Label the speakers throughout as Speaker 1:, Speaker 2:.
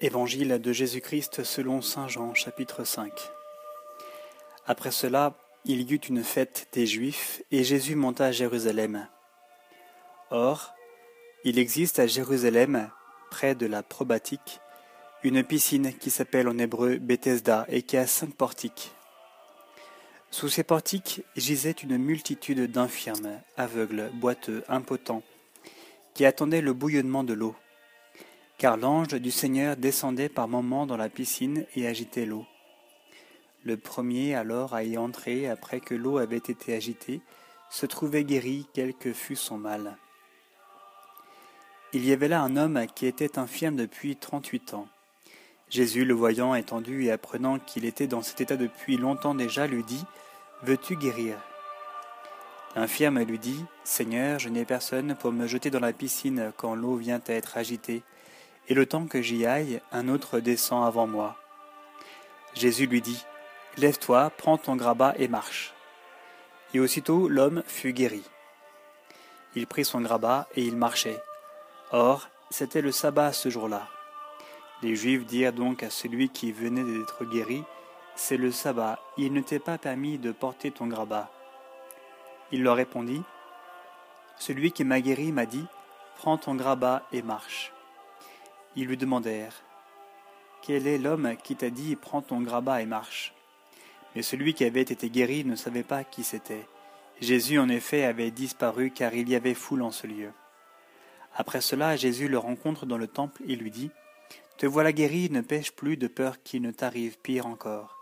Speaker 1: Évangile de Jésus-Christ selon Saint Jean chapitre 5 Après cela, il y eut une fête des Juifs, et Jésus monta à Jérusalem. Or, il existe à Jérusalem, près de la probatique, une piscine qui s'appelle en hébreu Bethesda et qui a cinq portiques. Sous ces portiques gisait une multitude d'infirmes, aveugles, boiteux, impotents, qui attendaient le bouillonnement de l'eau car l'ange du Seigneur descendait par moments dans la piscine et agitait l'eau. Le premier alors à y entrer après que l'eau avait été agitée se trouvait guéri quel que fût son mal. Il y avait là un homme qui était infirme depuis trente-huit ans. Jésus, le voyant étendu et apprenant qu'il était dans cet état depuis longtemps déjà, lui dit Veux-tu guérir? L'infirme lui dit Seigneur, je n'ai personne pour me jeter dans la piscine quand l'eau vient à être agitée et le temps que j'y aille, un autre descend avant moi. Jésus lui dit, Lève-toi, prends ton grabat et marche. Et aussitôt l'homme fut guéri. Il prit son grabat et il marchait. Or, c'était le sabbat ce jour-là. Les Juifs dirent donc à celui qui venait d'être guéri, C'est le sabbat, il ne t'est pas permis de porter ton grabat. Il leur répondit, Celui qui m'a guéri m'a dit, Prends ton grabat et marche. Ils lui demandèrent Quel est l'homme qui t'a dit Prends ton grabat et marche? Mais celui qui avait été guéri ne savait pas qui c'était. Jésus en effet avait disparu car il y avait foule en ce lieu. Après cela, Jésus le rencontre dans le temple et lui dit Te voilà guéri, ne pêche plus de peur qu'il ne t'arrive pire encore.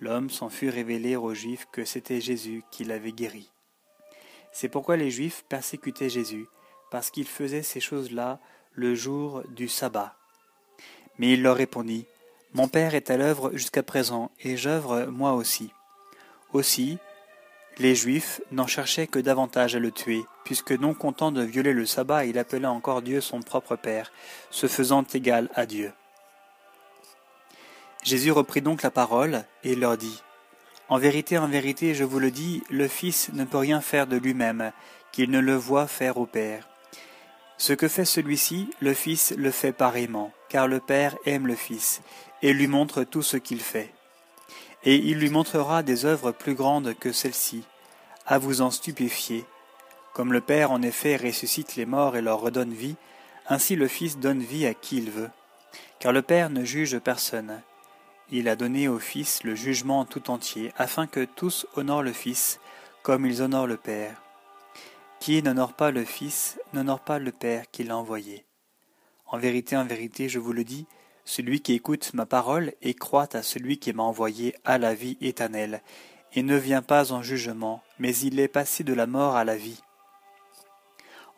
Speaker 1: L'homme s'en fut révélé aux Juifs que c'était Jésus qui l'avait guéri. C'est pourquoi les Juifs persécutaient Jésus, parce qu'il faisait ces choses-là le jour du sabbat. Mais il leur répondit, Mon Père est à l'œuvre jusqu'à présent, et j'œuvre moi aussi. Aussi, les Juifs n'en cherchaient que davantage à le tuer, puisque non content de violer le sabbat, il appela encore Dieu son propre Père, se faisant égal à Dieu. Jésus reprit donc la parole et leur dit, En vérité, en vérité, je vous le dis, le Fils ne peut rien faire de lui-même, qu'il ne le voit faire au Père. Ce que fait celui-ci, le Fils le fait pareillement, car le Père aime le Fils, et lui montre tout ce qu'il fait. Et il lui montrera des œuvres plus grandes que celles-ci, à vous en stupéfier. Comme le Père en effet ressuscite les morts et leur redonne vie, ainsi le Fils donne vie à qui il veut. Car le Père ne juge personne. Il a donné au Fils le jugement tout entier, afin que tous honorent le Fils, comme ils honorent le Père. N'honore pas le Fils n'honore pas le Père qui l'a envoyé. En vérité, en vérité, je vous le dis, celui qui écoute ma parole et croit à celui qui m'a envoyé a la vie éternelle, et ne vient pas en jugement, mais il est passé de la mort à la vie.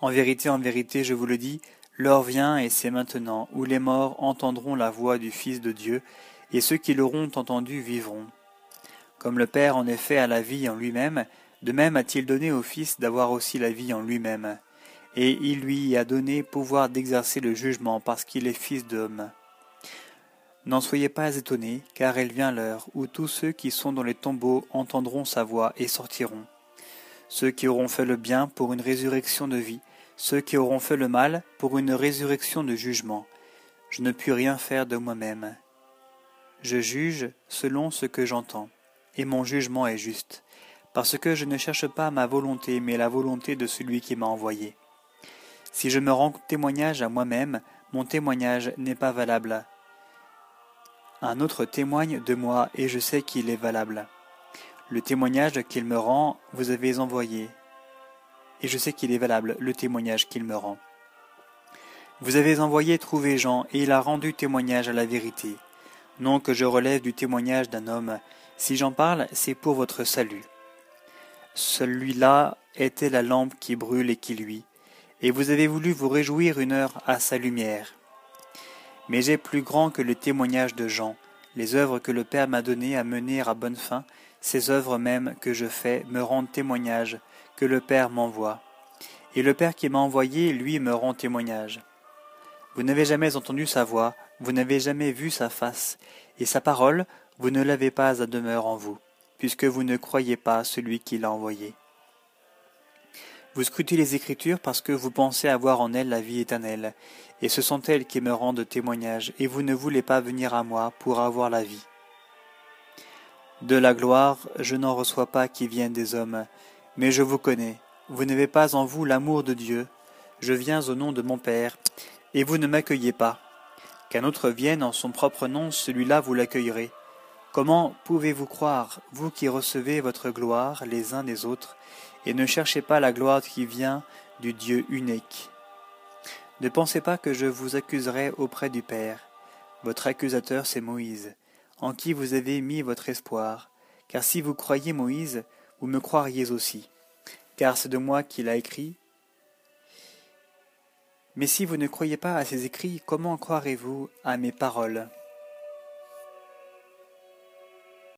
Speaker 1: En vérité, en vérité, je vous le dis, l'heure vient et c'est maintenant, où les morts entendront la voix du Fils de Dieu, et ceux qui l'auront entendu vivront. Comme le Père en effet a la vie en lui-même, de même a-t-il donné au Fils d'avoir aussi la vie en lui-même, et il lui a donné pouvoir d'exercer le jugement parce qu'il est Fils d'homme. N'en soyez pas étonnés, car elle vient l'heure où tous ceux qui sont dans les tombeaux entendront sa voix et sortiront. Ceux qui auront fait le bien pour une résurrection de vie, ceux qui auront fait le mal pour une résurrection de jugement. Je ne puis rien faire de moi-même. Je juge selon ce que j'entends, et mon jugement est juste parce que je ne cherche pas ma volonté, mais la volonté de celui qui m'a envoyé. Si je me rends témoignage à moi-même, mon témoignage n'est pas valable. Un autre témoigne de moi, et je sais qu'il est valable. Le témoignage qu'il me rend, vous avez envoyé, et je sais qu'il est valable, le témoignage qu'il me rend. Vous avez envoyé trouver Jean, et il a rendu témoignage à la vérité. Non que je relève du témoignage d'un homme, si j'en parle, c'est pour votre salut. Celui-là était la lampe qui brûle et qui luit, et vous avez voulu vous réjouir une heure à sa lumière. Mais j'ai plus grand que le témoignage de Jean, les œuvres que le Père m'a données à mener à bonne fin, ces œuvres mêmes que je fais me rendent témoignage que le Père m'envoie. Et le Père qui m'a envoyé, lui, me rend témoignage. Vous n'avez jamais entendu sa voix, vous n'avez jamais vu sa face, et sa parole, vous ne l'avez pas à demeure en vous puisque vous ne croyez pas celui qui l'a envoyé. Vous scrutez les Écritures parce que vous pensez avoir en elles la vie éternelle, et ce sont elles qui me rendent témoignage, et vous ne voulez pas venir à moi pour avoir la vie. De la gloire, je n'en reçois pas qui viennent des hommes, mais je vous connais. Vous n'avez pas en vous l'amour de Dieu. Je viens au nom de mon Père, et vous ne m'accueillez pas. Qu'un autre vienne en son propre nom, celui-là vous l'accueillerez. Comment pouvez-vous croire, vous qui recevez votre gloire les uns des autres, et ne cherchez pas la gloire qui vient du Dieu unique? Ne pensez pas que je vous accuserai auprès du Père. Votre accusateur, c'est Moïse, en qui vous avez mis votre espoir, car si vous croyez Moïse, vous me croiriez aussi, car c'est de moi qu'il a écrit. Mais si vous ne croyez pas à ses écrits, comment croirez-vous à mes paroles?